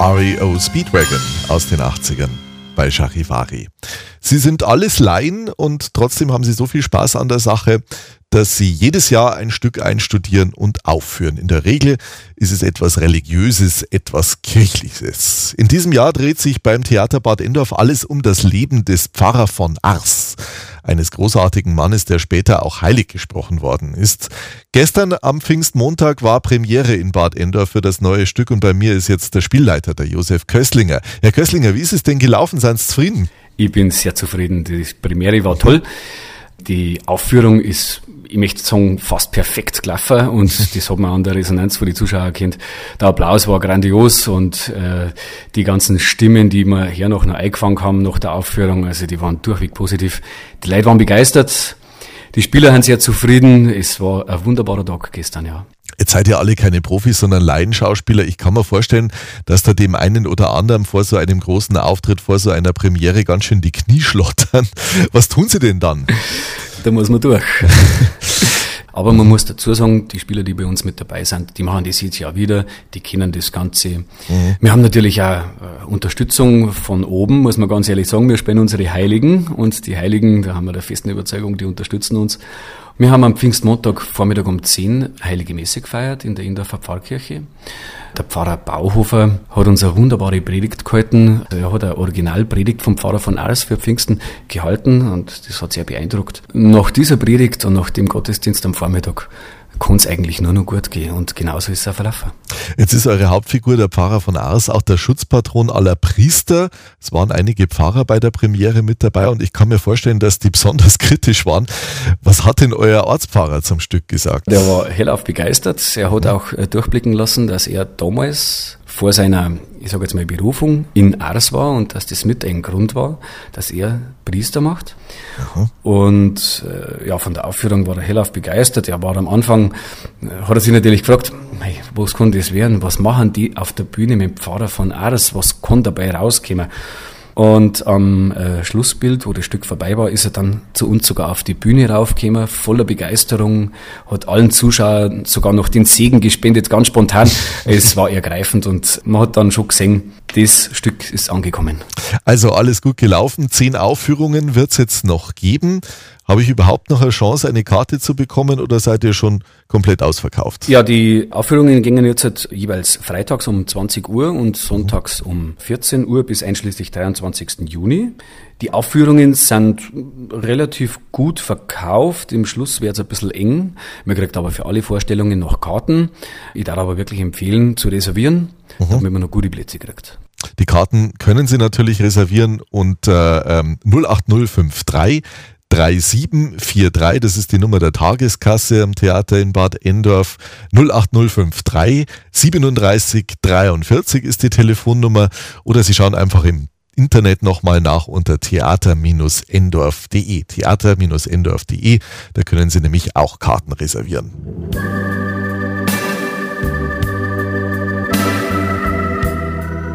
REO Speedwagon aus den 80ern bei Charivari. Sie sind alles Laien und trotzdem haben sie so viel Spaß an der Sache, dass sie jedes Jahr ein Stück einstudieren und aufführen. In der Regel ist es etwas Religiöses, etwas Kirchliches. In diesem Jahr dreht sich beim Theater Bad Endorf alles um das Leben des Pfarrer von Ars, eines großartigen Mannes, der später auch heilig gesprochen worden ist. Gestern am Pfingstmontag war Premiere in Bad Endorf für das neue Stück und bei mir ist jetzt der Spielleiter, der Josef Kösslinger. Herr Kösslinger, wie ist es denn gelaufen? Seien Sie zufrieden? Ich bin sehr zufrieden. Die Premiere war toll. Die Aufführung ist ich möchte sagen, fast perfekt gelaufen und das hat man an der Resonanz von die Zuschauer kennt. Der Applaus war grandios und äh, die ganzen Stimmen, die wir hier noch, noch eingefangen haben nach der Aufführung, also die waren durchweg positiv. Die Leute waren begeistert, die Spieler sind sehr zufrieden. Es war ein wunderbarer Tag gestern, ja. Jetzt seid ihr alle keine Profis, sondern Laienschauspieler. Ich kann mir vorstellen, dass da dem einen oder anderen vor so einem großen Auftritt, vor so einer Premiere ganz schön die Knie schlottern. Was tun sie denn dann? Da muss man durch. Aber man muss dazu sagen, die Spieler, die bei uns mit dabei sind, die machen das jetzt ja wieder, die kennen das Ganze. Mhm. Wir haben natürlich auch äh, Unterstützung von oben, muss man ganz ehrlich sagen. Wir spielen unsere Heiligen und die Heiligen, da haben wir der festen Überzeugung, die unterstützen uns. Wir haben am Pfingstmontag Vormittag um 10 Heilige Messe gefeiert in der Indorfer Pfarrkirche. Der Pfarrer Bauhofer hat uns eine wunderbare Predigt gehalten. Er hat eine Originalpredigt vom Pfarrer von Ars für Pfingsten gehalten und das hat sehr beeindruckt. Nach dieser Predigt und nach dem Gottesdienst am Vormittag kann es eigentlich nur noch gut gehen und genauso ist es auch verlaufen. Jetzt ist eure Hauptfigur der Pfarrer von Ars auch der Schutzpatron aller Priester. Es waren einige Pfarrer bei der Premiere mit dabei und ich kann mir vorstellen, dass die besonders kritisch waren. Was hat denn euer Ortspfarrer zum Stück gesagt? Der war hellauf begeistert. Er hat auch äh, durchblicken lassen, dass er damals vor seiner, ich sage jetzt mal, Berufung in Ars war und dass das mit ein Grund war, dass er Priester macht. Aha. Und äh, ja, von der Aufführung war er hellauf begeistert. Er war am Anfang, äh, hat er sich natürlich gefragt, hey, was kann das werden? Was machen die auf der Bühne mit dem Pfarrer von Ars? Was kann dabei rauskommen? Und am äh, Schlussbild, wo das Stück vorbei war, ist er dann zu uns sogar auf die Bühne raufgekommen, voller Begeisterung, hat allen Zuschauern sogar noch den Segen gespendet, ganz spontan. es war ergreifend und man hat dann schon gesehen, das Stück ist angekommen. Also alles gut gelaufen. Zehn Aufführungen wird es jetzt noch geben. Habe ich überhaupt noch eine Chance, eine Karte zu bekommen oder seid ihr schon komplett ausverkauft? Ja, die Aufführungen gingen jetzt halt jeweils freitags um 20 Uhr und sonntags um 14 Uhr bis einschließlich 23. Juni. Die Aufführungen sind relativ gut verkauft. Im Schluss wird es ein bisschen eng. Man kriegt aber für alle Vorstellungen noch Karten. Ich darf aber wirklich empfehlen, zu reservieren, mhm. damit man noch gute Plätze kriegt. Die Karten können Sie natürlich reservieren unter ähm, 08053 3743, das ist die Nummer der Tageskasse am Theater in Bad Endorf. 08053 37 43 ist die Telefonnummer oder Sie schauen einfach im Internet nochmal nach unter theater-endorf.de. Theater-endorf.de, da können Sie nämlich auch Karten reservieren.